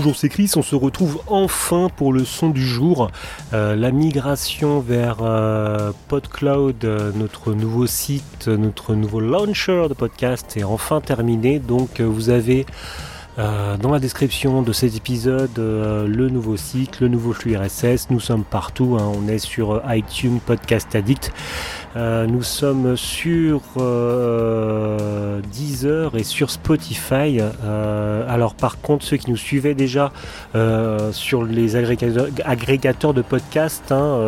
Bonjour, c'est Chris. On se retrouve enfin pour le son du jour. Euh, la migration vers euh, PodCloud, euh, notre nouveau site, notre nouveau launcher de podcast est enfin terminé. Donc, vous avez dans la description de cet épisode le nouveau site, le nouveau flux RSS. Nous sommes partout. Hein. On est sur iTunes, Podcast Addict. Euh, nous sommes sur euh, Deezer et sur Spotify. Euh, alors par contre, ceux qui nous suivaient déjà sur les agrégateurs, de podcasts, hein,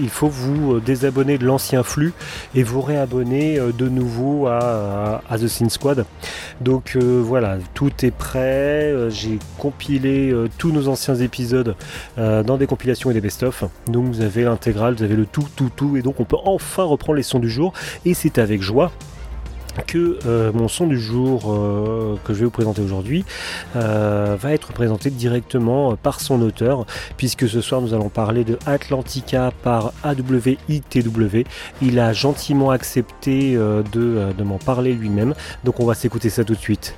il faut vous désabonner de l'ancien flux et vous réabonner de nouveau à, The Sin Squad. Donc voilà, tout est prêt. J'ai compilé tous nos anciens épisodes dans des compilations et des best-of. Donc vous avez l'intégrale, vous avez le tout, tout, tout. Et donc on peut enfin reprendre les sons du jour. Et c'est avec joie que euh, mon son du jour euh, que je vais vous présenter aujourd'hui euh, va être présenté directement par son auteur puisque ce soir nous allons parler de Atlantica par AWITW il a gentiment accepté de, m'en parler lui-même. Donc on va s'écouter ça tout de suite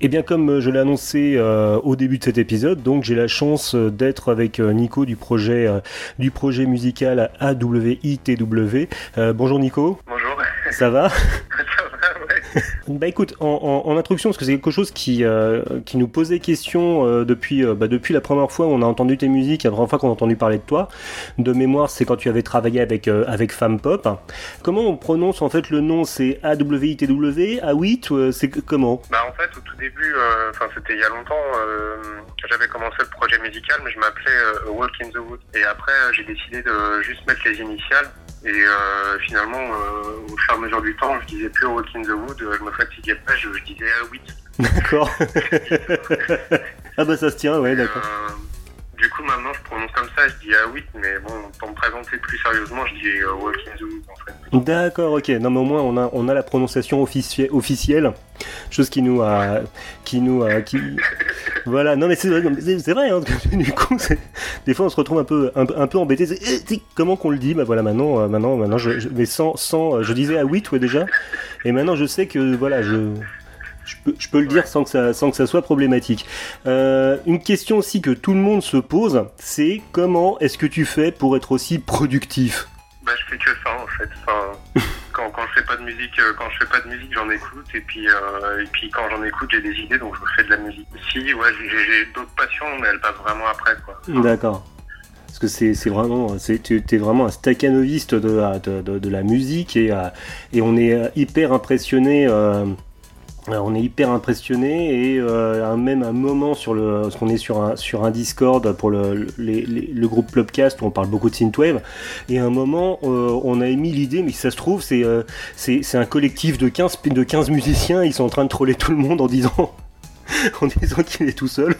eh bien comme euh, je l'ai annoncé euh, au début de cet épisode, donc j'ai la chance euh, d'être avec Nico du projet du projet musical AWITW. bonjour Nico. Bonjour. Ça va? Bah écoute, en, introduction, parce que c'est quelque chose qui, euh, qui nous posait question euh, depuis, euh, bah, depuis la première fois où on a entendu tes musiques, la première fois qu'on a entendu parler de toi. De mémoire, c'est quand tu avais travaillé avec, avec Femme Pop. Comment on prononce en fait le nom? C'est A-W-I-T-W A-W-I-T C'est comment? Bah en fait, au tout début, enfin c'était il y a longtemps, j'avais commencé le projet musical, mais je m'appelais Walk in the Wood. Et après, j'ai décidé de juste mettre les initiales et euh, finalement, euh, au fur et à mesure du temps, je disais plus Walk in the Wood, je me fatiguais pas, je, disais ah, oui. D'accord. ah bah ça se tient, ouais, d'accord. Euh, du coup, maintenant, je prononce comme ça, je dis ah oui, mais bon, pour me présenter plus sérieusement, je dis euh, Walk in the Wood en fait. D'accord, ok. Non, mais au moins, on a, on a la prononciation officielle, chose qui nous a. Qui nous a qui... voilà, non, mais c'est vrai, c'est vrai hein, du coup, des fois, on se retrouve un peu, un, peu embêté. Eh, comment qu'on le dit? Bah voilà, maintenant, euh, maintenant, maintenant je, mais sans, sans. Je disais à 8, ouais, déjà. Et maintenant, je sais que, voilà, je peux, le dire sans que ça, sans que ça soit problématique. Euh, une question aussi que tout le monde se pose, c'est comment est-ce que tu fais pour être aussi productif? Bah je fais que ça en fait. Quand, je fais pas de musique, euh, quand je fais pas de musique, j'en écoute et puis euh, et puis quand j'en écoute, j'ai des idées donc je fais de la musique. Si ouais, j'ai d'autres passions, mais elles passent vraiment après quoi. D'accord parce que c'est vraiment, tu es vraiment un staccanoviste de de, la musique et, et on est hyper impressionné on est hyper impressionné et euh, même un moment sur le, parce qu'on est sur un, sur un Discord pour le, le groupe Clubcast où on parle beaucoup de synthwave. Et à un moment euh, on a émis l'idée mais ça se trouve c'est euh, c'est un collectif de 15, de 15 musiciens ils sont en train de troller tout le monde en disant en disant qu'il est tout seul.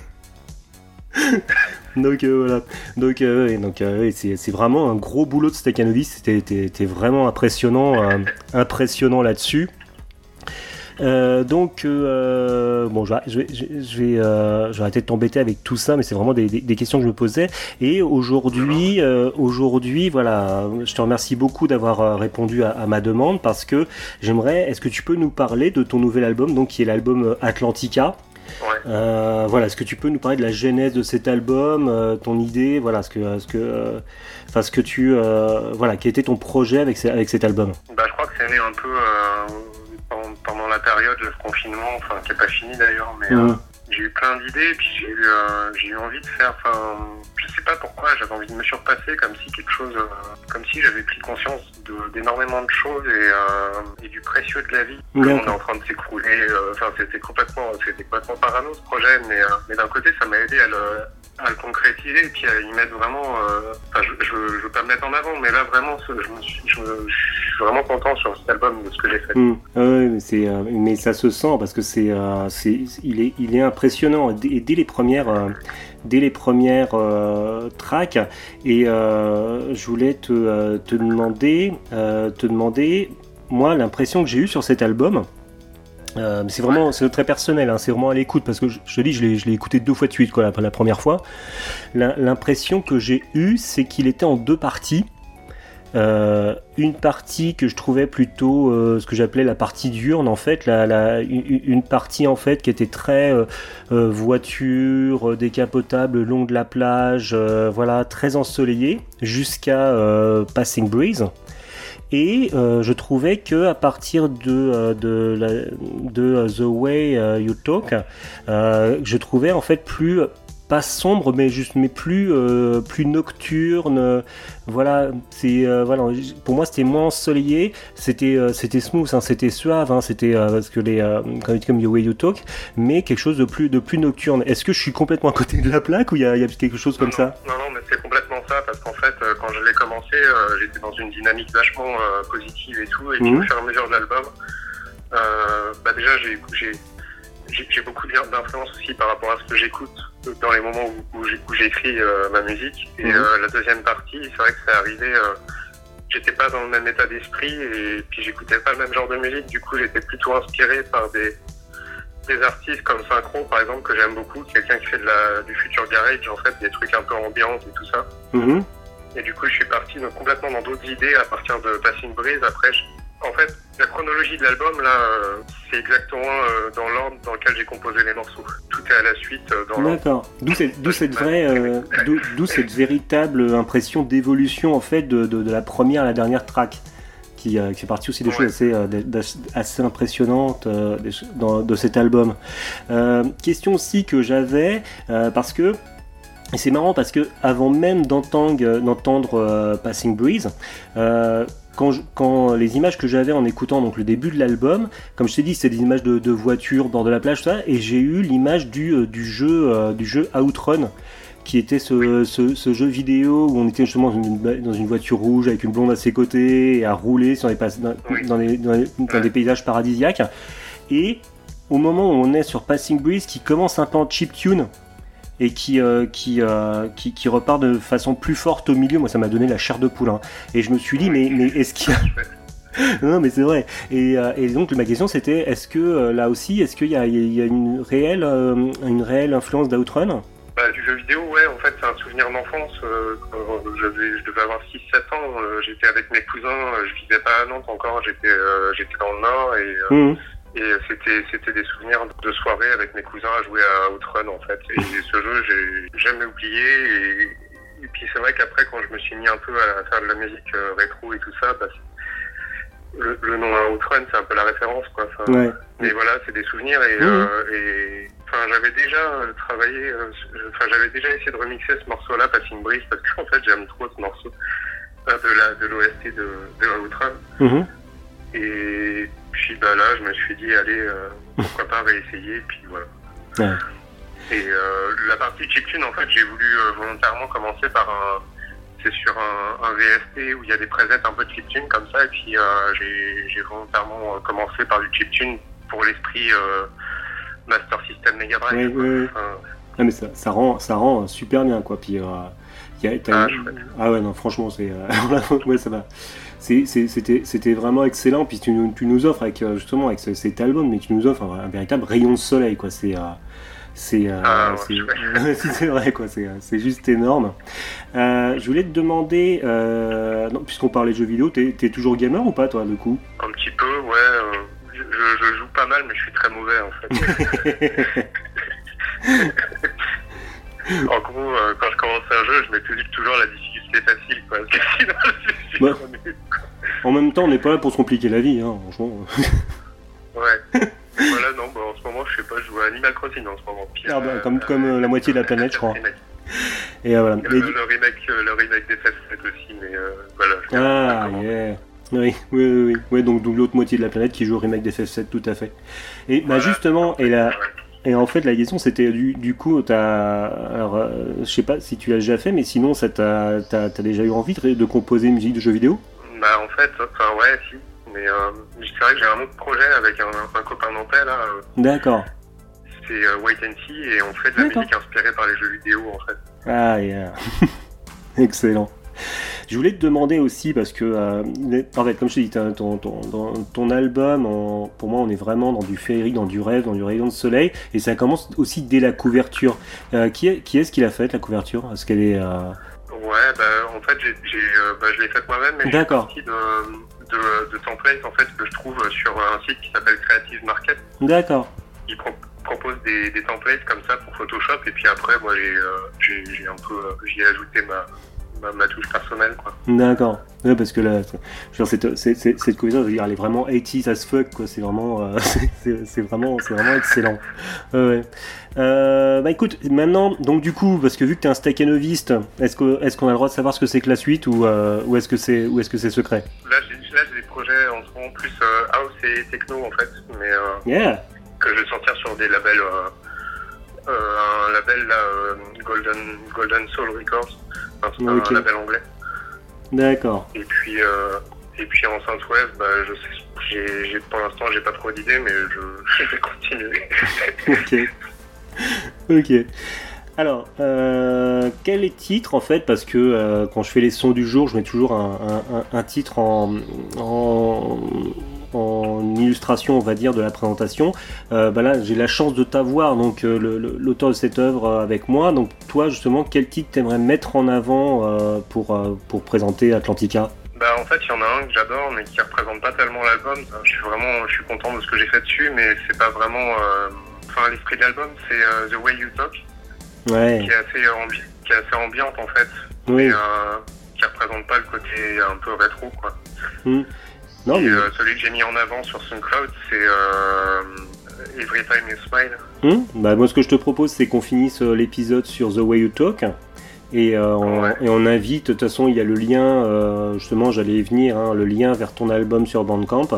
Donc voilà. Donc donc c'est vraiment un gros boulot de Stakanovis c'était vraiment impressionnant impressionnant là-dessus euh, donc, euh, bon, je vais, je vais, je vais, euh, arrêter de t'embêter avec tout ça, mais c'est vraiment des, des, questions que je me posais. Et aujourd'hui, euh, aujourd'hui, voilà, je te remercie beaucoup d'avoir euh, répondu à, à, ma demande parce que j'aimerais, est-ce que tu peux nous parler de ton nouvel album, donc qui est l'album Atlantica? Ouais. Euh, voilà, est-ce que tu peux nous parler de la genèse de cet album, euh, ton idée, voilà, ce que, ce que, enfin, ce que tu, euh, voilà, quel était ton projet avec, avec cet album? Bah, je crois que c'est né un peu pendant la période de confinement, enfin qui n'est pas fini d'ailleurs, mais euh, j'ai eu plein d'idées, puis j'ai eu, euh, j'ai eu envie de faire, enfin, je sais pas pourquoi, j'avais envie de me surpasser, comme si quelque chose, euh, comme si j'avais pris conscience d'énormément de, choses et, et, du précieux de la vie. on est en train de s'écrouler, enfin c'était complètement, c'était complètement parano ce projet, mais, mais d'un côté ça m'a aidé à le, à le concrétiser et puis à y mettre vraiment, enfin je, je, je, veux pas me mettre en avant, mais là vraiment je me suis, je me, suis vraiment content sur cet album de ce que j'ai fait. Mm. Ouais, mais, c'est, mais ça se sent parce que c'est, c'est, il, est, il est impressionnant. Et dès les premières, dès les premières tracks, et je voulais te, te demander, te demander, moi, l'impression que j'ai eue sur cet album, euh, c'est vraiment c'est très personnel, hein, c'est vraiment à l'écoute parce que je, te dis, je l'ai écouté deux fois de suite quoi, la, la première fois. L'impression que j'ai eue, c'est qu'il était en deux parties. Euh, une partie que je trouvais plutôt euh, ce que j'appelais la partie diurne en fait, la, une, partie en fait qui était très voiture décapotable, long de la plage, voilà, très ensoleillée, jusqu'à Passing Breeze. Et euh, je trouvais que à partir de, euh, de, de euh, The Way You Talk, je trouvais en fait plus pas sombre mais juste mais plus plus nocturne. Voilà c'est voilà pour moi c'était moins ensoleillé. C'était c'était smooth hein, c'était suave hein, c'était parce que les comme, comme The Way You Talk mais quelque chose de plus de plus nocturne. Est-ce que je suis complètement à côté de la plaque ou il y a, y a, quelque chose comme ça? non non mais c'est complètement ça parce qu'en fait quand je l'ai commencé j'étais dans une dynamique vachement positive et tout. Et puis, au fur et à mesure de l'album, euh, bah déjà, j'ai j'ai beaucoup d'influence aussi par rapport à ce que j'écoute dans les moments où, où j'écris euh, ma musique. Et mhm. euh, la deuxième partie, c'est vrai que c'est arrivé, j'étais pas dans le même état d'esprit et puis j'écoutais pas le même genre de musique. Du coup, j'étais plutôt inspiré par des, des artistes comme Synchro, par exemple, que j'aime beaucoup, quelqu'un qui fait de la, du future garage, en fait, des trucs un peu ambiance et tout ça. Mhm. Et du coup, je suis parti complètement dans d'autres idées à partir de Passing Breeze. Après, en fait, la chronologie de l'album, là, euh, c'est exactement euh, dans l'ordre dans lequel j'ai composé les morceaux. Tout est à la suite euh, dans D'accord. D'où cette, d'où cette vraie, d'où cette véritable impression d'évolution en fait de, de, la première à la dernière track. Qui, qui fait partie aussi des choses assez, assez impressionnantes dans, de cet album. question aussi que j'avais, parce que et c'est marrant parce que avant même d'entendre, euh, Passing Breeze, euh, quand, les images que j'avais en écoutant donc le début de l'album, comme je t'ai dit, c'est des images de, de voitures, bord de la plage, ça, et j'ai eu l'image du, euh, du, jeu, du jeu Outrun qui était ce, jeu vidéo où on était justement dans une, voiture rouge avec une blonde à ses côtés et à rouler sur les, dans, dans, des paysages paradisiaques. Et au moment où on est sur Passing Breeze qui commence un peu en chiptune, et qui, euh, euh, qui, qui, repart de façon plus forte au milieu. Moi, ça m'a donné la chair de poule. Hein. Et je me suis dit, mais, mais est-ce qu'il y a. non, mais c'est vrai. Et, euh, et, donc, ma question, c'était est-ce que là aussi, est-ce qu'il y, y, a une réelle, une réelle influence d'Outrun? Bah, du jeu vidéo, ouais, en fait, c'est un souvenir d'enfance. je devais avoir 6-7 ans, j'étais avec mes cousins, je vivais pas à Nantes encore, j'étais j'étais dans le Nord et mmh. Et c'était c'était des souvenirs de soirée avec mes cousins à jouer à Outrun en fait. Et ce jeu, j'ai jamais oublié. Et, puis c'est vrai qu'après, quand je me suis mis un peu à faire de la musique euh, rétro et tout ça, bah, le, le, nom Outrun, c'est un peu la référence quoi. Enfin, Mais voilà, c'est des souvenirs et, euh, et enfin j'avais déjà travaillé, euh, enfin j'avais déjà essayé de remixer ce morceau-là, Passing Breeze, parce qu'en fait j'aime trop ce morceau de la de l'OST de, de Outrun. Mm-hmm. Et puis bah, là, je me suis dit, allez, euh, pourquoi pas réessayer, puis voilà. Et euh, la partie chiptune, en fait, j'ai voulu euh, volontairement commencer par un. C'est sur un, VST où il y a des presets un peu de chiptune comme ça, et puis j'ai volontairement commencé par du chiptune pour l'esprit Master System Mega Drive. Oui, oui, mais ça, ça, rend, ça rend super bien, quoi. Puis, y a, ah, ah, ouais, non, franchement, c'est. ouais, ça va c'était vraiment excellent. Puis tu, nous offres avec euh, justement avec cet album, mais tu nous offres un, véritable rayon de soleil, quoi. C'est euh, c'est euh, ah, c'est vrai quoi, c'est juste énorme. je voulais te demander, puisqu'on parlait de jeux vidéo, t'es es toujours gamer ou pas toi du coup? Un petit peu, ouais. Je, je, joue pas mal, mais je suis très mauvais en fait. en gros, quand je commence un jeu, je mets toujours la difficulté facile, quoi. Parce que sinon, je suis en même temps, on n'est pas là pour se compliquer la vie, hein, franchement. ouais. voilà, non, bah, en ce moment, je sais pas, je joue à Animal Crossing en ce moment. ah, bah, comme, comme euh, la moitié de la planète, je crois. Et euh, voilà. Le, le, remake, euh, le remake des FF7 aussi, mais voilà. ah, yeah. Oui, oui, oui, oui. donc l'autre moitié de la planète qui joue au remake des FF7, tout à fait. Et bah, justement, et la, et en fait, la question c'était du, du, coup, as, alors, je sais pas si tu l'as déjà fait, mais sinon, ça t'as, t'as, déjà eu envie de, de composer une musique de jeu vidéo? Bah en fait, enfin ouais, si. Mais euh, c'est vrai que j'ai un autre projet avec un, un copain nantais là. euh, D'accord. C'est euh, White and See et on fait de la musique inspirée par les jeux vidéo en fait. Ah, yeah. Excellent. Je voulais te demander aussi, parce que, euh, en fait, comme je te dis, ton, ton, ton, album, en- pour moi, on est vraiment dans du féerique, dans du rêve, dans du rayon de soleil, et ça commence aussi dès la couverture. Euh, qui est- qui est-ce qui l'a faite, la couverture? Est-ce qu'elle est... euh, Ouais, bah en fait j'ai, j'ai, bah, je l'ai faite moi-même, mais j'ai D'accord. partie de, de, de templates en fait que je trouve sur un site qui s'appelle Creative Market. D'accord. Ils pro- proposent des, des templates comme ça pour Photoshop et puis après moi j'ai, euh, j'ai, j'ai un peu euh, j'y ai ajouté ma, ma, ma touche personnelle quoi. D'accord. Ouais, parce que là, c'est- je veux dire, cette, cette, cette, cette couverture, je veux dire, elle est vraiment 80s as fuck, quoi. C'est vraiment, euh, c'est- vraiment, c'est vraiment excellent. Ouais. Euh, bah écoute, maintenant, donc du coup, parce que vu que t'es un est-ce que, est-ce qu'on a le droit de savoir ce que c'est que la suite ou, euh, ou est-ce que c'est, ou est-ce que c'est secret? Là j'ai, là j'ai des projets en ce moment plus house et techno en fait, mais euh, Yeah. que je vais sortir sur des labels, euh, un label là, euh, Golden, Golden Soul Records, un label anglais. D'accord. Et puis, euh, et puis en Synthwave, bah, je sais, pour l'instant, j'ai pas trop d'idées, mais je, je vais continuer. ok. Ok. Alors, euh, quel est le titre en fait Parce que euh, quand je fais les sons du jour, je mets toujours un, un- un- un titre en, en, en illustration, on va dire, de la présentation. Euh, bah là, j'ai la chance de t'avoir, donc euh, l'auteur de cette œuvre euh, avec moi. Donc, toi, justement, quel titre t'aimerais mettre en avant pour, pour présenter Atlantica? Bah, en fait, il y en a un que j'adore, mais qui représente pas tellement l'album. Je suis vraiment, je suis content de ce que j'ai fait dessus, mais c'est pas vraiment, euh, enfin, l'esprit de l'album, c'est euh, The Way You Talk, Ouais, qui est assez, ambi- qui est assez ambiante en fait, oui. et euh, qui représente pas le côté un peu rétro, quoi. Non, Et mais. euh, celui que j'ai mis en avant sur SoundCloud, c'est euh, Every Time You Smile. Hmm bah, moi, ce que je te propose, c'est qu'on finisse euh, l'épisode sur The Way You Talk. Et, euh, on, Ouais. et on invite, de toute façon, il y a le lien, euh, justement, j'allais y venir, hein, le lien vers ton album sur Bandcamp.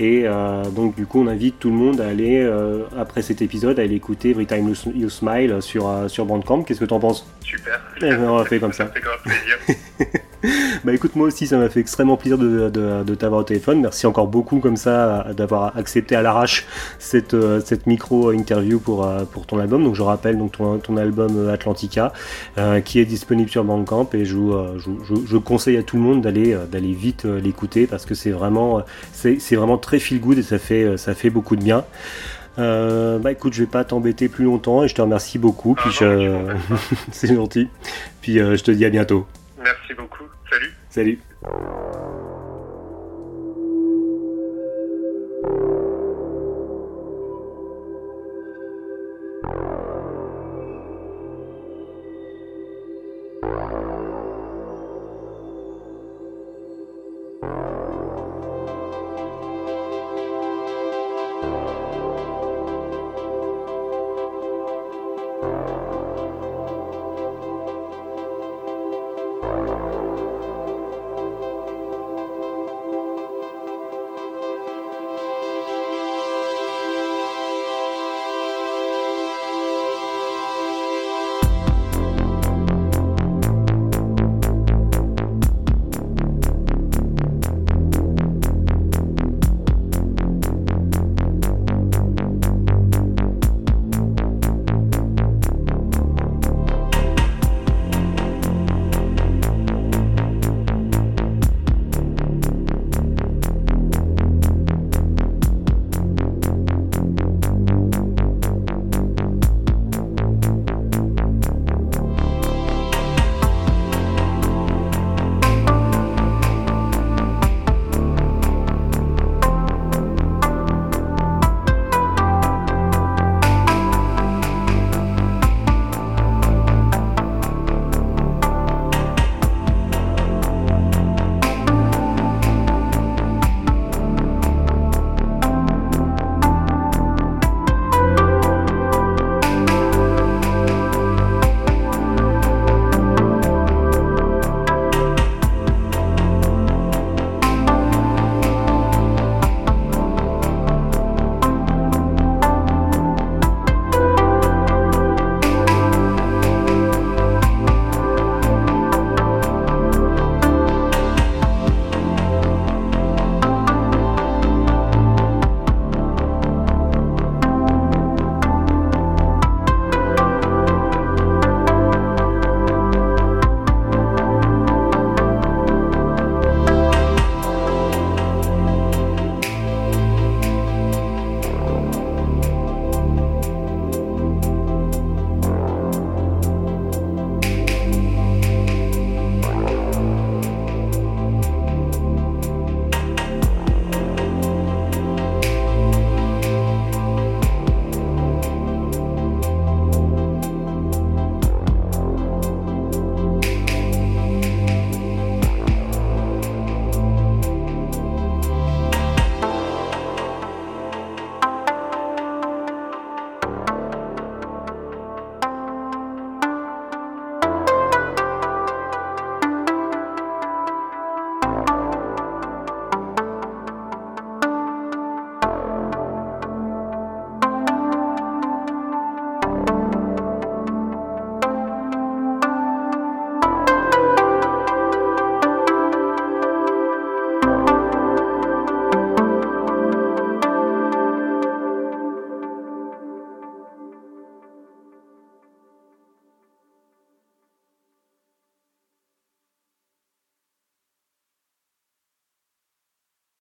Et euh, donc, du coup, on invite tout le monde à aller, après cet épisode, à aller écouter Every Time You, Smile sur, sur Bandcamp. Qu'est-ce que t'en penses? Super. Eh ben, on va faire comme ça. Ça fait grave plaisir. Bah écoute, moi aussi, ça m'a fait extrêmement plaisir de, de, de t'avoir au téléphone. Merci encore beaucoup comme ça d'avoir accepté à l'arrache cette, euh, cette micro-interview pour, euh, pour ton album. Donc je rappelle donc ton, ton album euh, Atlantica euh, qui est disponible sur Bandcamp et je, vous, je, je, je conseille à tout le monde d'aller d'aller vite l'écouter parce que c'est vraiment, c'est c'est vraiment très feel good et ça fait, ça fait beaucoup de bien. Euh, bah écoute, je vais pas t'embêter plus longtemps et je te remercie beaucoup. Ah Puis je- c'est gentil. Puis euh, je te dis à bientôt. Salut. Salut.